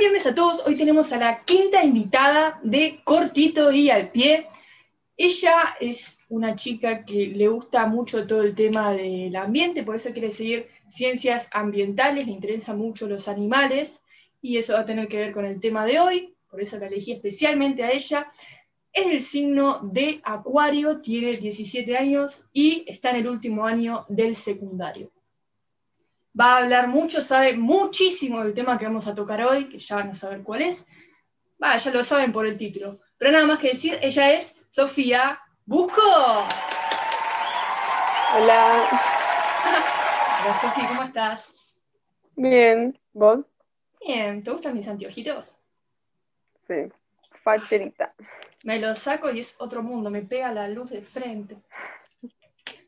viernes a todos. Hoy tenemos a la quinta invitada de Cortito y al pie. Ella es una chica que le gusta mucho todo el tema del ambiente, por eso quiere seguir ciencias ambientales, le interesan mucho los animales y eso va a tener que ver con el tema de hoy, por eso la elegí especialmente a ella. Es el signo de Acuario, tiene 17 años y está en el último año del secundario va a hablar mucho, sabe muchísimo del tema que vamos a tocar hoy, que ya van a saber cuál es. Va, ya lo saben por el título. Pero nada más que decir, ella es Sofía Busco. Hola. Hola Sofía, ¿cómo estás? Bien, ¿vos? Bien, ¿te gustan mis anteojitos? Sí, facherita. Me los saco y es otro mundo, me pega la luz de frente.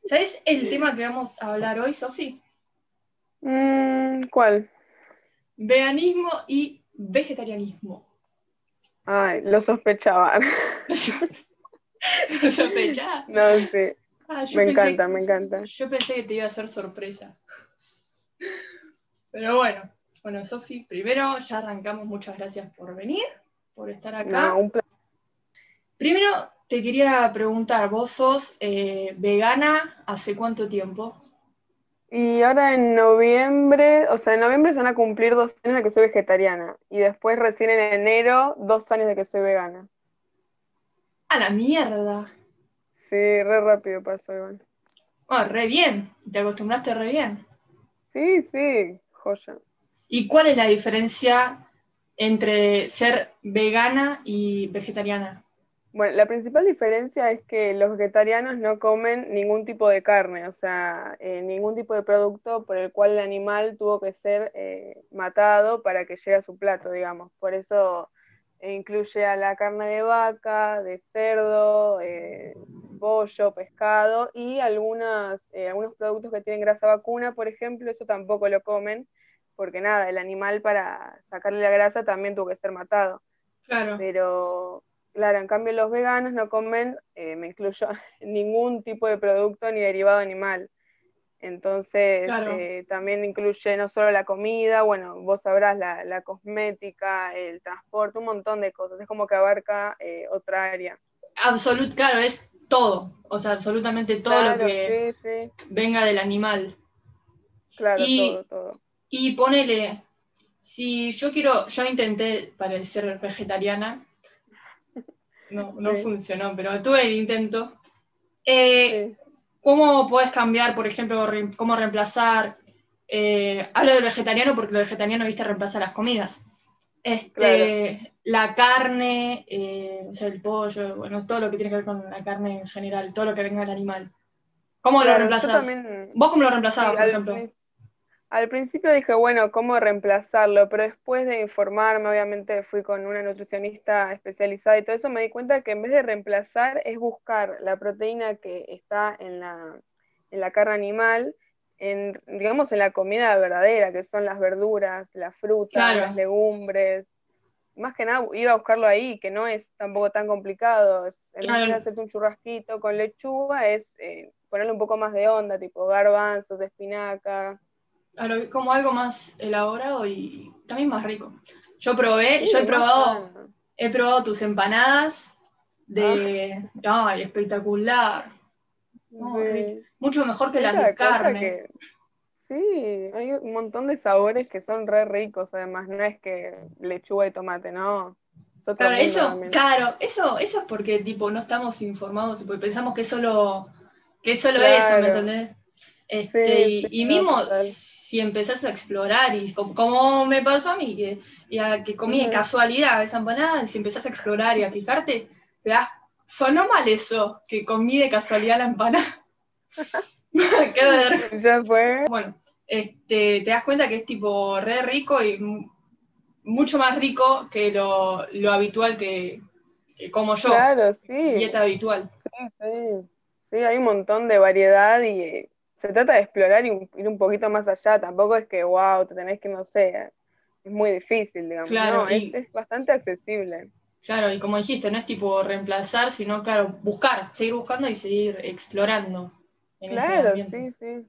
¿Sabes el tema que vamos a hablar hoy, Sofía? Mm, ¿Cuál? Veganismo y vegetarianismo. Ay, lo sospechaba. ¿Lo sospechaba? No, sí. Ah, me encanta, me encanta. Yo pensé que te iba a hacer sorpresa. Pero bueno, bueno, Sofi, primero ya arrancamos. Muchas gracias por venir, por estar acá. No, un placer. Primero te quería preguntar, ¿vos sos eh, vegana hace cuánto tiempo? Y ahora en noviembre, o sea, en noviembre se van a cumplir dos años de que soy vegetariana. Y después recién en enero, dos años de que soy vegana. ¡A la mierda! Sí, re rápido pasó, Iván. Oh, re bien. ¿Te acostumbraste re bien? Sí, sí, joya. ¿Y cuál es la diferencia entre ser vegana y vegetariana? Bueno, la principal diferencia es que los vegetarianos no comen ningún tipo de carne, o sea, eh, ningún tipo de producto por el cual el animal tuvo que ser eh, matado para que llegue a su plato, digamos. Por eso eh, incluye a la carne de vaca, de cerdo, pollo, pescado y algunas, algunos productos que tienen grasa vacuna, por ejemplo, eso tampoco lo comen, porque nada, el animal para sacarle la grasa también tuvo que ser matado. Claro. Pero Claro, en cambio los veganos no comen, eh, me incluyo, ningún tipo de producto ni derivado animal. Entonces, eh, también incluye no solo la comida, bueno, vos sabrás, la, cosmética, el transporte, un montón de cosas. Es como que abarca eh, otra área. Absolut, claro, es todo. O sea, absolutamente todo lo que venga del animal. Claro, todo, todo. Y ponele, si yo quiero, yo intenté parecer vegetariana, no, no funcionó, pero tuve el intento. Eh, ¿Cómo puedes cambiar, por ejemplo, cómo reemplazar? Eh, hablo del vegetariano porque lo vegetariano, viste, reemplaza las comidas. Este, La carne, eh, o sea, el pollo, bueno, todo lo que tiene que ver con la carne en general, todo lo que venga del animal. ¿Cómo lo reemplazas? ¿Vos cómo lo reemplazabas, por ejemplo? Al principio dije, bueno, ¿cómo reemplazarlo? Pero después de informarme, obviamente fui con una nutricionista especializada y todo eso, me di cuenta que en vez de reemplazar es buscar la proteína que está en la, en la carne animal, en, digamos, en la comida verdadera, que son las verduras, las frutas, las legumbres. Más que nada iba a buscarlo ahí, que no es tampoco tan complicado. en vez de hacerte un churrasquito con lechuga, es eh, ponerle un poco más de onda, tipo garbanzos, espinaca como algo más elaborado y también más rico. Yo probé, yo he probado, he probado tus empanadas de, ah. ay, espectacular. Mucho mejor que las de carne. sí, hay un montón de sabores que son re ricos, además, no es que lechuga y tomate, no. Claro, eso, claro, eso, eso es porque tipo no estamos informados y pensamos que solo, que es solo eso, ¿me entendés? Este, y, mismo si empezás a explorar, y como, me pasó a mí, que, que comí de casualidad esa empanada, y si empezás a explorar y a fijarte, te das, sonó mal eso, que comí de casualidad la empanada. ya fue. Bueno, este, te das cuenta que es tipo re rico y mucho más rico que lo, habitual que, como yo. Claro, sí. Dieta habitual. Sí, sí. Sí, hay un montón de variedad y se trata de explorar y ir un poquito más allá, tampoco es que, wow, te tenés que, no sé, es muy difícil, digamos. Claro, es, bastante accesible. Claro, y como dijiste, no es tipo reemplazar, sino, claro, buscar, seguir buscando y seguir explorando. En claro, sí, sí.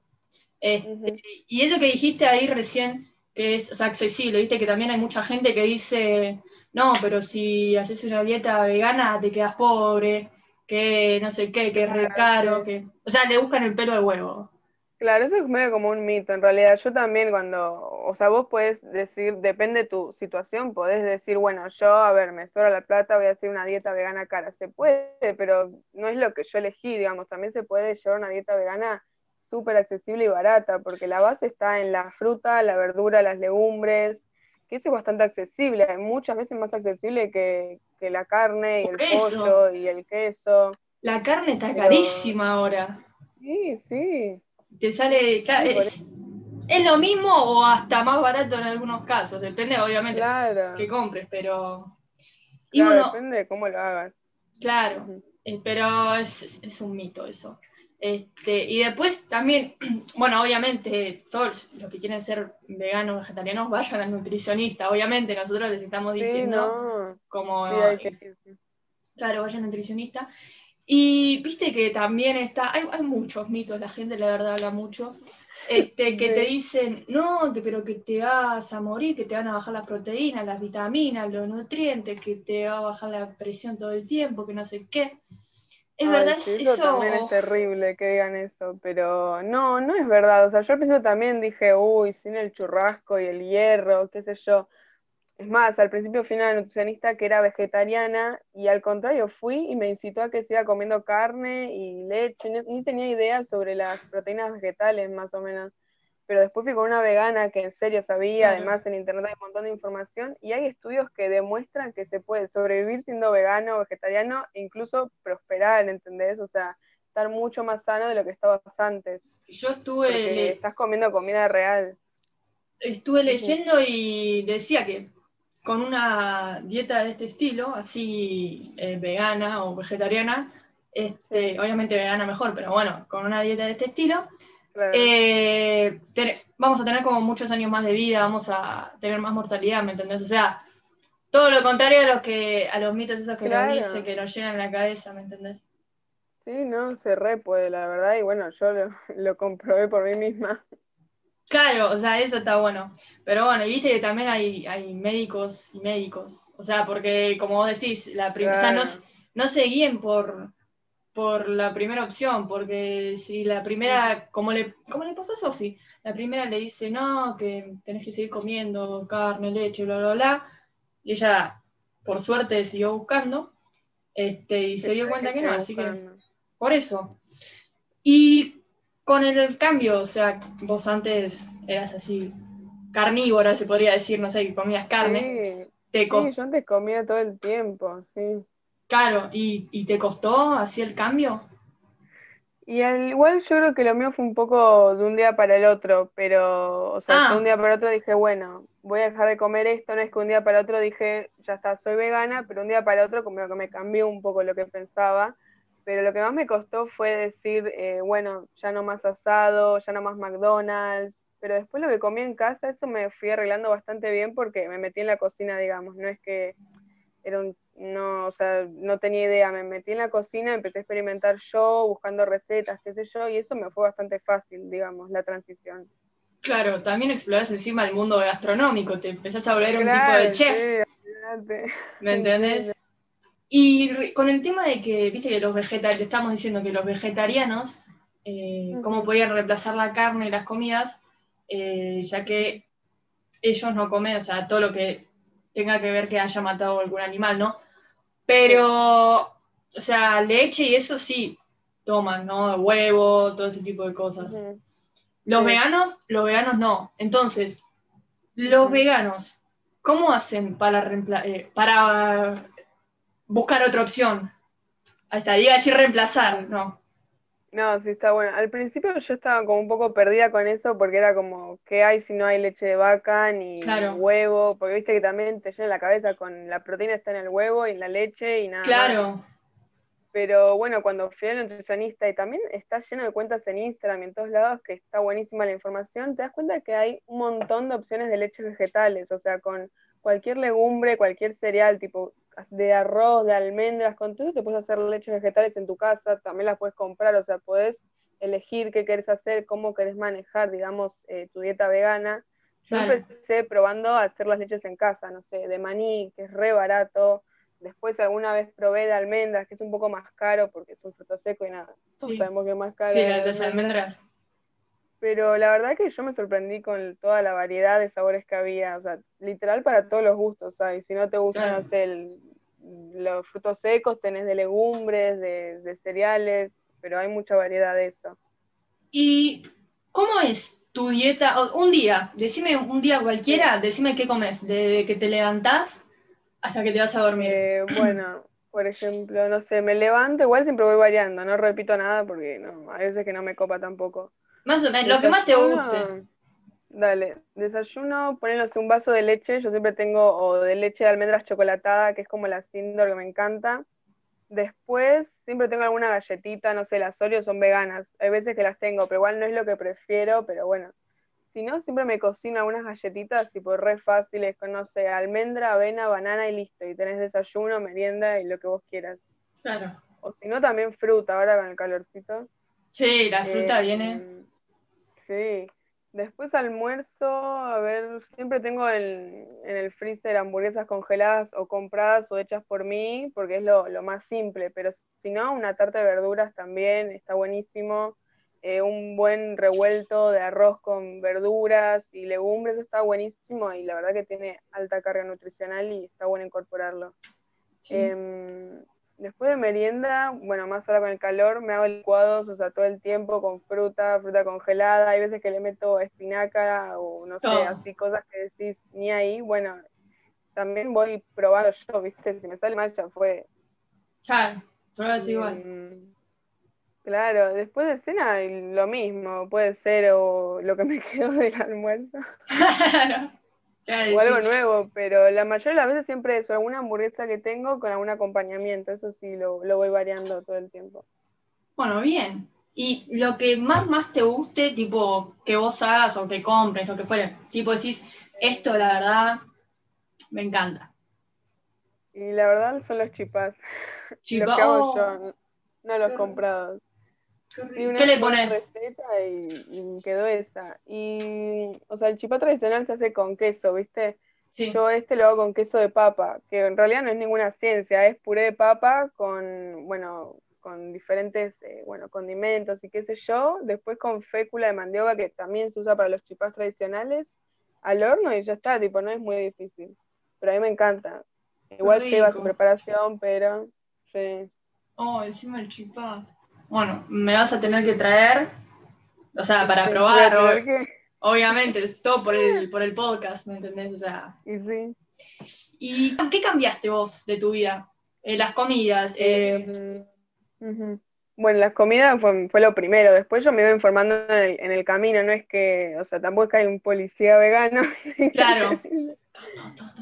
Este, y eso que dijiste ahí recién, que es accesible, viste que también hay mucha gente que dice, no, pero si haces una dieta vegana te quedas pobre, que no sé qué, que es re caro, que... O sea, le buscan el pelo al huevo. Claro, eso es medio como un mito en realidad. Yo también cuando, o sea, vos puedes decir, depende de tu situación, podés decir, bueno, yo, a ver, me sobra la plata, voy a hacer una dieta vegana cara. Se puede, pero no es lo que yo elegí, digamos. También se puede llevar una dieta vegana súper accesible y barata, porque la base está en la fruta, la verdura, las legumbres, que eso es bastante accesible, muchas veces más accesible que, la carne y el pollo y el queso. La carne está carísima ahora. Sí, sí. Te sale, es, lo mismo o hasta más barato en algunos casos, depende obviamente que compres, pero... depende de cómo lo hagas. Claro, eh, pero es, es un mito eso. Este, y después también, bueno, obviamente, todos los que quieren ser veganos, vegetarianos, vayan al nutricionista. Obviamente, nosotros les estamos diciendo como. claro, vayan al nutricionista. Y viste que también está, hay, muchos mitos, la gente la verdad habla mucho, este, que te dicen, no, pero que te vas a morir, que te van a bajar las proteínas, las vitaminas, los nutrientes, que te va a bajar la presión todo el tiempo, que no sé qué. Es verdad, eso, eso también es terrible que digan eso, pero no, no es verdad. O sea, yo al principio también dije, uy, sin el churrasco y el hierro, qué sé yo. Es más, al principio fui una nutricionista que era vegetariana y al contrario fui y me incitó a que siga comiendo carne y leche. Ni tenía idea sobre las proteínas vegetales, más o menos pero después fui con una vegana que en serio sabía, además en internet hay un montón de información y hay estudios que demuestran que se puede sobrevivir siendo vegano o vegetariano e incluso prosperar, ¿entendés? O sea, estar mucho más sano de lo que estabas antes. Yo estuve... Estás comiendo comida real. Estuve leyendo y decía que con una dieta de este estilo, así eh, vegana o vegetariana, este, obviamente vegana mejor, pero bueno, con una dieta de este estilo, eh, vamos a tener como muchos años más de vida, vamos a tener más mortalidad, ¿me entendés? O sea, todo lo contrario a los que a los mitos esos que nos dice, que nos llenan la cabeza, ¿me entendés? Sí, no, se re puede, la verdad, y bueno, yo lo, comprobé por mí misma. Claro, o sea, eso está bueno. Pero bueno, y viste que también hay, hay médicos y médicos. O sea, porque como vos decís, la o sea, no, no se guíen por, por la primera opción, porque si la primera, como le, como le pasó a Sofi, la primera le dice, no, que tenés que seguir comiendo carne, leche, bla, bla, bla, y ella, por suerte, siguió buscando, este, y se dio cuenta que no, así que, por eso. Y con el cambio, o sea, vos antes eras así, carnívora, se podría decir, no sé, que comías carne. Te sí, yo antes comía todo el tiempo, sí. Claro, ¿y, te costó así el cambio? Y igual yo creo que lo mío fue un poco de un día para el otro, pero, o sea, de ah. un día para otro dije, bueno, voy a dejar de comer esto, no es que un día para otro dije, ya está, soy vegana, pero un día para otro como que me cambió un poco lo que pensaba, pero lo que más me costó fue decir, eh, bueno, ya no más asado, ya no más McDonald's, pero después lo que comí en casa, eso me fui arreglando bastante bien porque me metí en la cocina, digamos, no es que era un no, o sea, no tenía idea, me metí en la cocina, empecé a experimentar yo, buscando recetas, qué sé yo, y eso me fue bastante fácil, digamos, la transición. Claro, también exploras encima el mundo gastronómico, te empezás a volver un tipo de chef. ¿Me entendés? Y con el tema de que, viste que los vegetarianos, estamos diciendo que los vegetarianos, eh, cómo podían reemplazar la carne y las comidas, eh, ya que ellos no comen, o sea, todo lo que tenga que ver que haya matado algún animal, ¿no? Pero, o sea, leche y eso sí toman, ¿no? Huevo, todo ese tipo de cosas. Los veganos, los veganos no. Entonces, los veganos, ¿cómo hacen para, eh, para buscar otra opción? Hasta diga decir reemplazar, ¿no? No, sí está bueno. Al principio yo estaba como un poco perdida con eso porque era como, ¿qué hay si no hay leche de vaca ni huevo? Porque viste que también te llena la cabeza con la proteína está en el huevo y en la leche y nada. Claro. Pero bueno, cuando fui al nutricionista y también está lleno de cuentas en Instagram y en todos lados que está buenísima la información, te das cuenta que hay un montón de opciones de leches vegetales, o sea, con cualquier legumbre, cualquier cereal, tipo de arroz, de almendras, con todo te puedes hacer leches vegetales en tu casa, también las puedes comprar, o sea, puedes elegir qué quieres hacer, cómo querés manejar, digamos, eh, tu dieta vegana. Yo empecé probando a hacer las leches en casa, no sé, de maní, que es re barato. Después alguna vez probé de almendras, que es un poco más caro porque es un fruto seco y nada. Sí. sabemos que es más caro. Sí, las almendras. Pero la verdad que yo me sorprendí con toda la variedad de sabores que había. O sea, literal para todos los gustos, ¿sabes? Si no te gustan, no sé, los frutos secos, tenés de legumbres, de, de cereales, pero hay mucha variedad de eso. ¿Y cómo es tu dieta, un día, decime un día cualquiera, decime qué comes, desde que te levantás hasta que te vas a dormir. Eh, bueno, por ejemplo, no sé, me levanto, igual siempre voy variando, no repito nada porque no, a veces que no me copa tampoco. Más o menos, lo que más te guste. Dale, desayuno, ponernos un vaso de leche, yo siempre tengo, o de leche de almendras chocolatada, que es como la Sindor que me encanta. Después siempre tengo alguna galletita, no sé, las Oreo son veganas. Hay veces que las tengo, pero igual no es lo que prefiero, pero bueno. Si no, siempre me cocino algunas galletitas tipo re fáciles, con no sé, almendra, avena, banana y listo. Y tenés desayuno, merienda y lo que vos quieras. Claro. O si no, también fruta ahora con el calorcito. Sí, la fruta eh, viene. Sí. Después almuerzo, a ver, siempre tengo en el freezer hamburguesas congeladas o compradas o hechas por mí, porque es lo, más simple, pero si no, una tarta de verduras también está buenísimo. Eh, un buen revuelto de arroz con verduras y legumbres está buenísimo y la verdad que tiene alta carga nutricional y está bueno incorporarlo. Em, Después de merienda, bueno, más ahora con el calor, me hago licuados, o sea, todo el tiempo con fruta, fruta congelada. Hay veces que le meto espinaca o no sé, así cosas que decís ni ahí. Bueno, también voy probando yo, ¿viste? Si me sale mal ya fue. Claro, pruebas igual. Claro, después de cena lo mismo, puede ser o lo que me quedó del almuerzo. claro o algo nuevo, pero la mayoría de las veces siempre es alguna hamburguesa que tengo con algún acompañamiento, eso sí lo, voy variando todo el tiempo. Bueno, bien. Y lo que más más te guste, tipo que vos hagas o que compres, lo que fuera, tipo decís, esto la verdad me encanta. Y la verdad son los chipas. Chipas. Los que hago yo, no los comprados. ¿Qué le pones? Receta y, quedó esa. Y, o sea, el chipá tradicional se hace con queso, ¿viste? Yo este lo hago con queso de papa, que en realidad no es ninguna ciencia, es puré de papa con, bueno, con diferentes, eh, bueno, condimentos y qué sé yo. Después con fécula de mandioca, que también se usa para los chipás tradicionales, al horno y ya está, tipo, no es muy difícil. Pero a mí me encanta. Igual lleva su preparación, pero sí. Oh, encima el chipá bueno, me vas a tener que traer, o sea, para probar, obviamente, es todo por el, por el podcast, ¿me entendés? O sea. Y sí. ¿Y qué cambiaste vos de tu vida? Eh, las comidas. Eh... Bueno, las comidas fue, lo primero. Después yo me iba informando en el, camino. No es que, o sea, tampoco es que hay un policía vegano. Claro.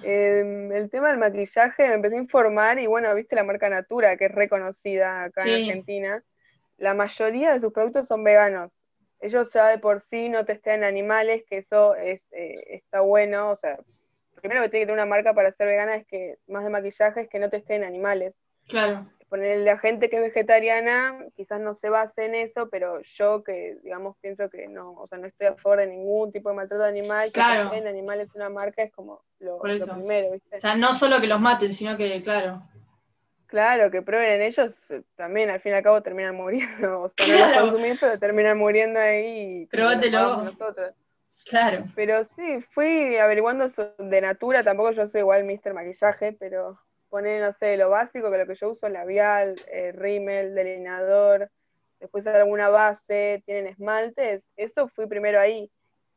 Em, el tema del maquillaje me empecé a informar y bueno, viste la marca Natura, que es reconocida acá en Argentina la mayoría de sus productos son veganos. Ellos ya de por sí no testean animales, que eso es, eh, está bueno. O sea, primero que tiene que tener una marca para ser vegana es que, más de maquillaje, es que no testeen animales. Claro. Ponerle la gente que es vegetariana, quizás no se base en eso, pero yo que, digamos, pienso que no, o sea, no estoy a favor de ningún tipo de maltrato animal, que claro. en animales una marca es como lo, primero, ¿viste? O sea, no solo que los maten, sino que, claro, Claro, que prueben en ellos, eh, también al fin y al cabo terminan muriendo. O sea, no los consumís, pero terminan muriendo ahí. Pruébatelo. Claro. Pero sí, fui averiguando de Natura, tampoco yo soy igual Mr. Maquillaje, pero poner, no sé, lo básico, que lo que yo uso labial, eh, rímel, delineador, después alguna base, tienen esmaltes, eso fui primero ahí.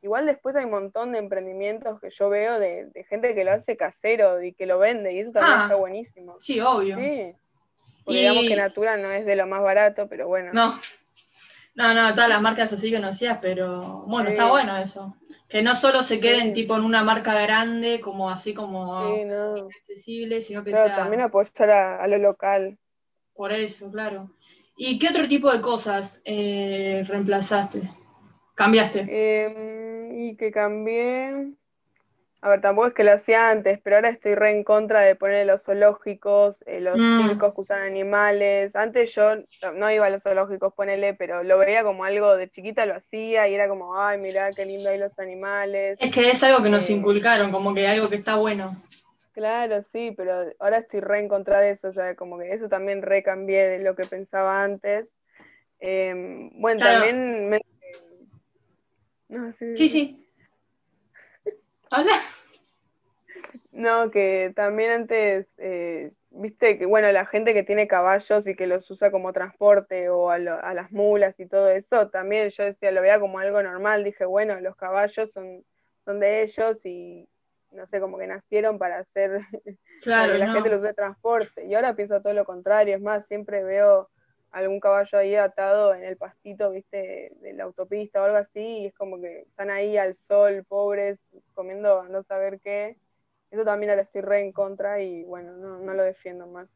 Igual después hay un montón de emprendimientos que yo veo de, gente que lo hace casero y que lo vende, y eso también ah, está buenísimo. Sí, obvio. Sí. Porque digamos que Natura no es de lo más barato, pero bueno. No. No, no, todas las marcas así conocidas, pero bueno, está bueno eso. Que no solo se queden tipo en una marca grande, como así como accesible, sino que sea. También apostar a, lo local. Por eso, claro. ¿Y qué otro tipo de cosas eh, reemplazaste? ¿Cambiaste? Eh, y que cambié. A ver, tampoco es que lo hacía antes, pero ahora estoy re en contra de poner los zoológicos, eh, los Mm. circos que usan animales. Antes yo no iba a los zoológicos, ponele, pero lo veía como algo de chiquita, lo hacía y era como, ay, mirá qué lindo hay los animales. Es que es algo que nos Eh. inculcaron, como que algo que está bueno. Claro, sí, pero ahora estoy re en contra de eso, o sea, como que eso también recambié de lo que pensaba antes. Em, bueno, Claro. también me... No, Sí, sí. Habla. No, que también antes, eh, viste que, bueno, la gente que tiene caballos y que los usa como transporte o a, lo- a las mulas y todo eso, también yo decía, lo veía como algo normal, dije, bueno, los caballos son, son de ellos y no sé, como que nacieron para hacer, para Claro, que la no. gente los use de transporte. Y ahora pienso todo lo contrario, es más, siempre veo algún caballo ahí atado en el pastito, viste, de la autopista o algo así, y es como que están ahí al sol, pobres, comiendo no saber qué. Eso también ahora estoy re en contra y bueno, no, no lo defiendo más.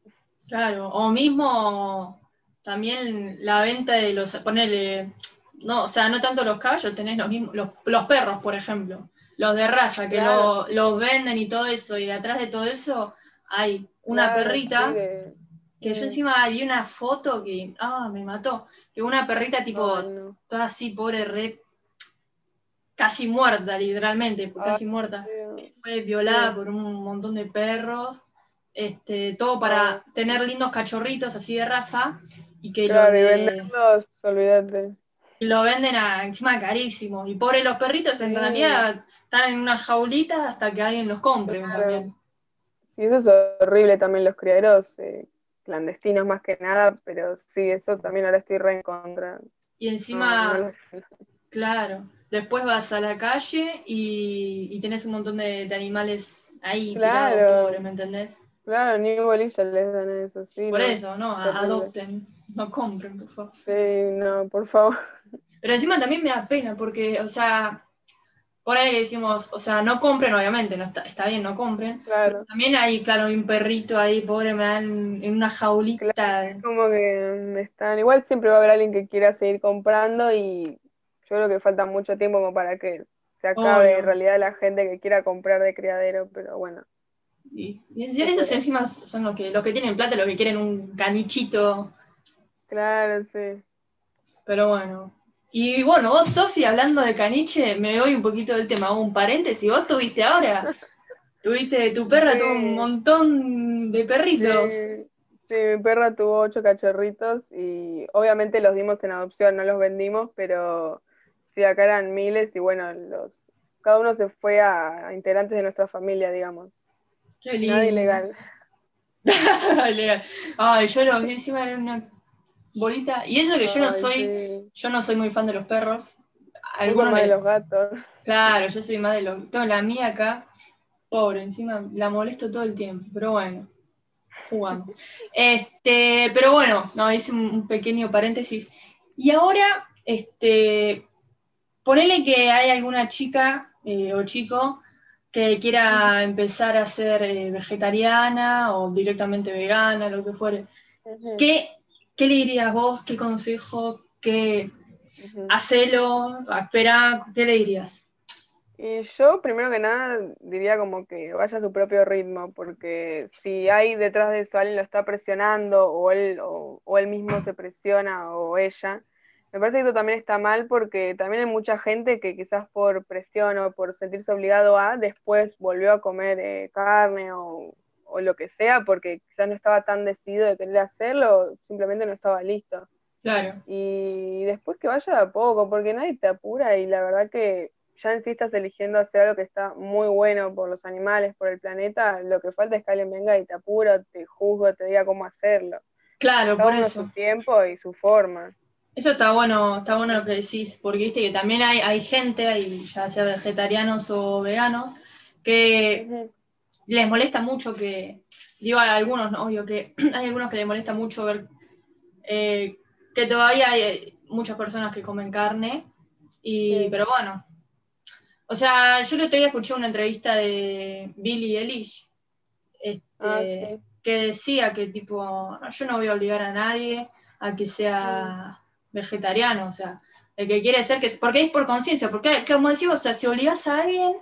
Claro, o mismo también la venta de los, ponele, no, o sea, no tanto los caballos, tenés los mismos, los, los perros, por ejemplo, los de raza, que Claro. lo- los venden y todo eso, y detrás de todo eso hay una Claro, perrita, sí, de- que yo encima vi una foto que, ah, me mató, que una perrita tipo, no. toda así, pobre, re, casi muerta, literalmente, casi muerta fue violada por un montón de perros, este, todo para tener lindos cachorritos así de raza, y que Claro, lo, y venderlos, olvídate. y lo venden a, encima carísimo. Y pobres los perritos en Sí. realidad están en una jaulita hasta que alguien los compre Claro. también. Sí, eso es horrible también los criaderos eh, clandestinos más que nada, pero sí, eso también ahora estoy re en contra. Y encima, no claro, después vas a la calle y, y tenés un montón de, de animales ahí Claro. tirados, ¿me entendés? Claro, ni bolilla les dan eso, sí. Por no. eso, ¿no? Adopten, no compren, por favor. Sí, no, por favor. Pero encima también me da pena porque, o sea, por ahí decimos, o sea, no compren, obviamente, no está, está bien, no compren. Claro. También hay, claro, hay un perrito ahí, pobre, me dan en una jaulita. Como que están, igual siempre va a haber alguien que quiera seguir comprando y yo creo que falta mucho tiempo como para que se acabe Obvio. en realidad la gente que quiera comprar de criadero, pero bueno. Y, y esos encima son los que, los que tienen plata, los que quieren un canichito. Claro, sí. Pero bueno. Y bueno, vos, Sofi, hablando de caniche, me voy un poquito del tema, un paréntesis. Vos tuviste ahora, tuviste, tu perra Sí. tuvo un montón de perritos. Sí, sí, mi perra tuvo ocho cachorritos y obviamente los dimos en adopción, no los vendimos, pero sí, acá eran miles y bueno, los, cada uno se fue a, a integrantes de nuestra familia, digamos. Qué lindo. Nada ilegal. Ilegal. Ay, yo lo vi encima era una bolita. Y eso que yo no soy, sí. yo no soy muy fan de los perros. Algunos más me- de los gatos. Claro, yo soy más de los. Tengo la mía acá, pobre, encima la molesto todo el tiempo, pero bueno, jugando. Este, pero bueno, no, hice un, pequeño paréntesis. Y ahora, este, ponele que hay alguna chica eh, o chico que quiera empezar a ser eh, vegetariana o directamente vegana, lo que fuere. ¿Qué, qué le dirías vos? ¿Qué consejo? ¿Qué ujú. hacelo? Espera, ¿qué le dirías? Y yo, primero que nada, diría como que vaya a su propio ritmo, porque si hay detrás de eso alguien lo está presionando, o él, o, o él mismo se presiona, o ella, me parece que eso también está mal, porque también hay mucha gente que quizás por presión o por sentirse obligado a, después volvió a comer eh, carne o, o lo que sea, porque quizás no estaba tan decidido de querer hacerlo, simplemente no estaba listo. Claro. Y después que vaya de a poco, porque nadie te apura y la verdad que ya en sí estás eligiendo hacer algo que está muy bueno por los animales, por el planeta, lo que falta es que alguien venga y te apura, te juzga, te diga cómo hacerlo. Claro, por eso. su tiempo y su forma. Eso está bueno, está bueno lo que decís, porque viste que también hay, hay gente, hay, ya sea vegetarianos o veganos, que. Les molesta mucho que, digo a algunos, ¿no? obvio que hay algunos que les molesta mucho ver eh, que todavía hay eh, muchas personas que comen carne, y, Sí. pero bueno. O sea, yo el otro día escuché una entrevista de Billy Eilish, este, Ah, que decía que tipo, no, yo no voy a obligar a nadie a que sea vegetariano, o sea, el que quiere ser que porque es por conciencia, porque como decimos, o sea, si obligas a alguien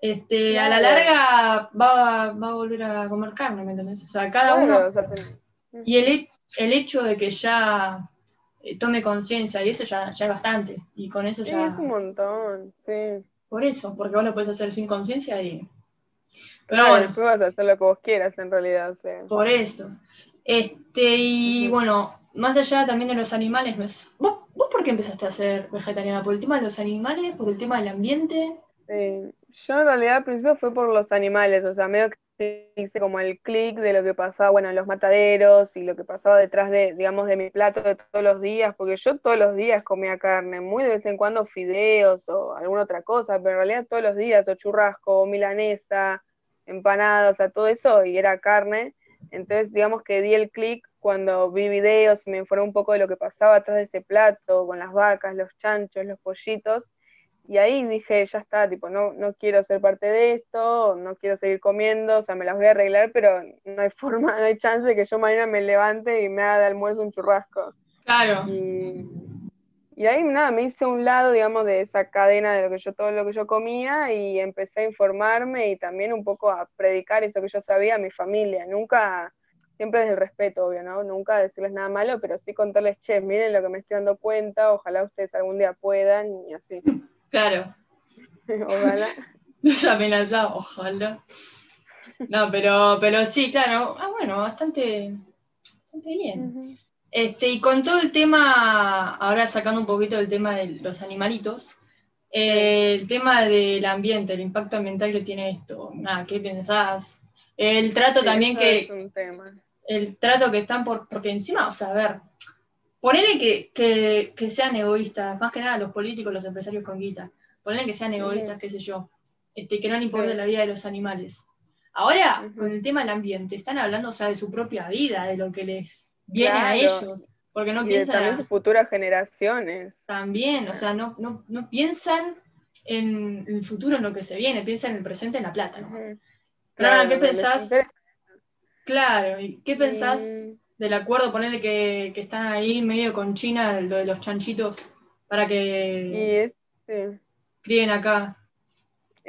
este, a la larga va, a volver a comer carne, ¿me entendés? O sea, cada uno... y el, el hecho de que ya eh, tome conciencia y eso ya, ya es bastante. Y con eso ya... es un montón, sí. Por eso, porque vos lo puedes hacer sin conciencia y... Pero bueno. Tú vas a hacer lo que vos quieras en realidad. Por eso. Este, y bueno, más allá también de los animales, no es... ¿Vos, ¿Vos por qué empezaste a ser vegetariana? ¿Por el tema de los animales? ¿Por el tema del ambiente? Sí. Yo en realidad al principio fue por los animales, o sea, medio que hice como el clic de lo que pasaba, bueno, en los mataderos y lo que pasaba detrás de, digamos, de mi plato de todos los días, porque yo todos los días comía carne, muy de vez en cuando fideos o alguna otra cosa, pero en realidad todos los días, o churrasco, o milanesa, empanadas, o sea, todo eso y era carne. Entonces, digamos que di el clic cuando vi videos y me informé un poco de lo que pasaba atrás de ese plato, con las vacas, los chanchos, los pollitos, y ahí dije, ya está, tipo, no, no quiero ser parte de esto, no quiero seguir comiendo, o sea, me las voy a arreglar, pero no hay forma, no hay chance de que yo mañana me levante y me haga de almuerzo un churrasco. Claro. Y, ahí nada, me hice un lado, digamos, de esa cadena de lo que yo, todo lo que yo comía y empecé a informarme y también un poco a predicar eso que yo sabía a mi familia. Nunca, siempre desde el respeto, obvio, ¿no? Nunca decirles nada malo, pero sí contarles, che, miren lo que me estoy dando cuenta, ojalá ustedes algún día puedan y así. Claro. Ojalá. Nos amenazado, ojalá. No, pero, pero sí, claro. Ah, bueno, bastante, bastante bien. Este, y con todo el tema, ahora sacando un poquito del tema de los animalitos, eh, el tema del ambiente, el impacto ambiental que tiene esto, nada, ¿qué pensás? El trato también que. El trato que están por. Porque encima, o sea, a ver, Ponele que, sean egoístas, más que nada los políticos, los empresarios con guita. Ponele que sean egoístas, qué sé yo, este, que no le importe la vida de los animales. Ahora, con el tema del ambiente, están hablando, o sea, de su propia vida, de lo que les viene a ellos. Porque no piensan. también sus futuras generaciones. También, o sea, no, no, piensan en el futuro, en lo que se viene, piensan en el presente, en la plata. ¿no? Claro, ¿qué pensás? Claro, ¿y qué pensás del acuerdo, ponerle que, que, están ahí medio con China, lo de los chanchitos, para que críen acá.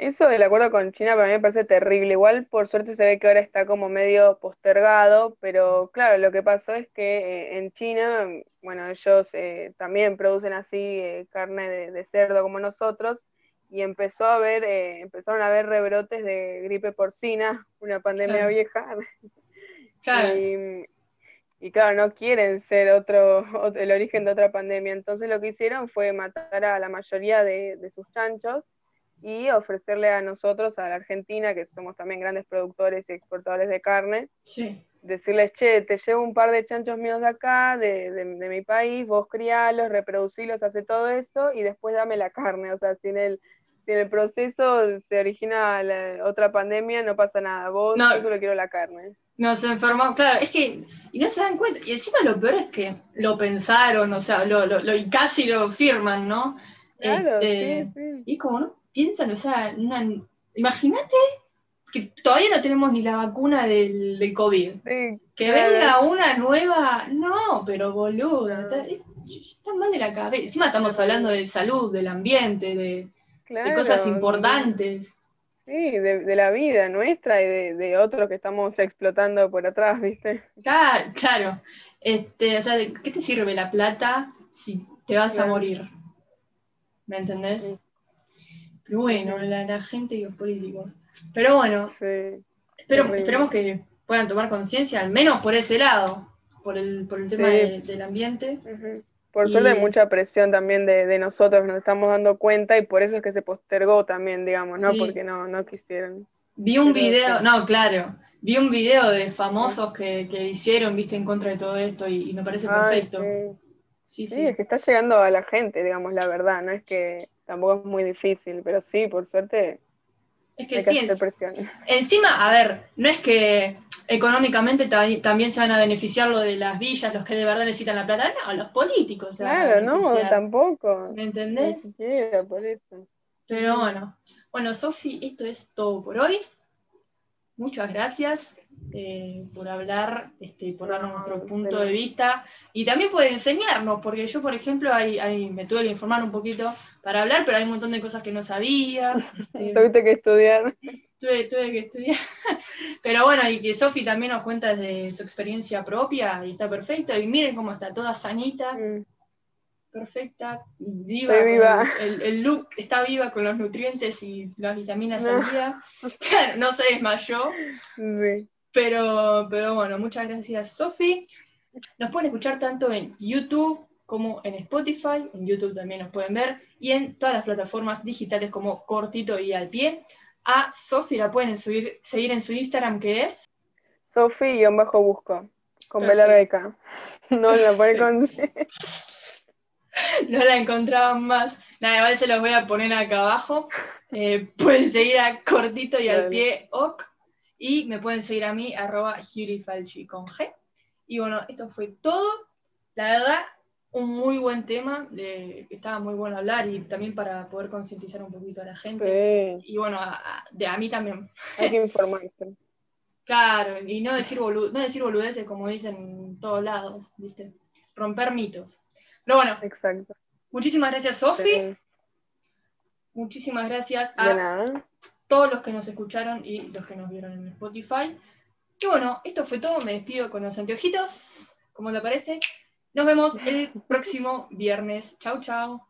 Eso del acuerdo con China para mí me parece terrible. Igual por suerte se ve que ahora está como medio postergado, pero claro, lo que pasó es que eh, en China, bueno, ellos eh, también producen así eh, carne de, cerdo como nosotros, y empezó a haber, empezaron a haber rebrotes de gripe porcina, una pandemia vieja. Claro. y claro, no quieren ser otro, el origen de otra pandemia. Entonces lo que hicieron fue matar a la mayoría de, sus chanchos y ofrecerle a nosotros, a la Argentina, que somos también grandes productores y exportadores de carne, decirles, che, te llevo un par de chanchos míos de acá, de, mi país, vos crialos, reproducirlos, hace todo eso y después dame la carne. O sea, si en el, si en el proceso se origina otra pandemia, no pasa nada. Vos no. solo quiero la carne. No se enfermó, claro, es que, y no se dan cuenta, y encima lo peor es que lo pensaron, o sea, lo, lo, y casi lo firman, ¿no? Claro, este, Y como no piensan, o sea, imagínate que todavía no tenemos ni la vacuna del, del COVID. que venga una nueva, no, pero boludo, está, mal de la cabeza. Encima estamos hablando de salud, del ambiente, de, de cosas importantes. Sí, de, la vida nuestra y de, otros que estamos explotando por atrás, ¿viste? Claro, claro. Este, o sea, ¿qué te sirve la plata si te vas a morir? ¿Me entendés? Pero bueno, la, gente y los políticos. Pero bueno, espero, esperemos que puedan tomar conciencia, al menos por ese lado, por el, por el tema del ambiente. Por suerte hay mucha presión también de, nosotros, nos estamos dando cuenta y por eso es que se postergó también, digamos, ¿no? Porque no, no quisieron. Vi un video, no, claro, vi un video de famosos que, hicieron, viste, en contra de todo esto y, me parece perfecto. Sí. Sí, es que está llegando a la gente, digamos, la verdad, no es que tampoco es muy difícil, pero sí, por suerte. Es que sí, encima, a ver, no es que económicamente también se van a beneficiar lo de las villas, los que de verdad necesitan la plata. No, los políticos. claro, no, tampoco. ¿Me entendés? por eso. Pero bueno. Bueno, Sofi, esto es todo por hoy. muchas gracias eh, por hablar, este, por darnos nuestro punto de vista y también por enseñarnos, porque yo, por ejemplo, ahí, me tuve que informar un poquito para hablar, pero hay un montón de cosas que no sabía. Este, Tuviste que estudiar. Tuve, tuve, que estudiar. Pero bueno, y que Sofi también nos cuenta de su experiencia propia y está perfecto. Y miren cómo está toda sanita. Mm perfecta, viva, El, look está viva con los nutrientes y las vitaminas no. al día. no se desmayó. Pero, pero bueno, muchas gracias, Sofi. Nos pueden escuchar tanto en YouTube como en Spotify. En YouTube también nos pueden ver. Y en todas las plataformas digitales como Cortito y al pie. A Sofi la pueden subir, seguir en su Instagram, que es. Sofi-busco. Con Bela Beca. No la pueden con. no la encontraban más. Nada, igual se los voy a poner acá abajo. Eh, pueden seguir a cortito y al pie ok. Y me pueden seguir a mí, arroba Falchi con G. Y bueno, esto fue todo. La verdad, un muy buen tema, que estaba muy bueno hablar y también para poder concientizar un poquito a la gente. Y bueno, a, de, a mí también. Hay que informarse. claro, y no decir, no decir boludeces como dicen en todos lados, ¿viste? Romper mitos. Pero bueno, Exacto. muchísimas gracias, Sofi. Muchísimas gracias a todos los que nos escucharon y los que nos vieron en Spotify. Y bueno, esto fue todo. Me despido con los anteojitos, como te parece. Nos vemos el próximo viernes. Chau, chau.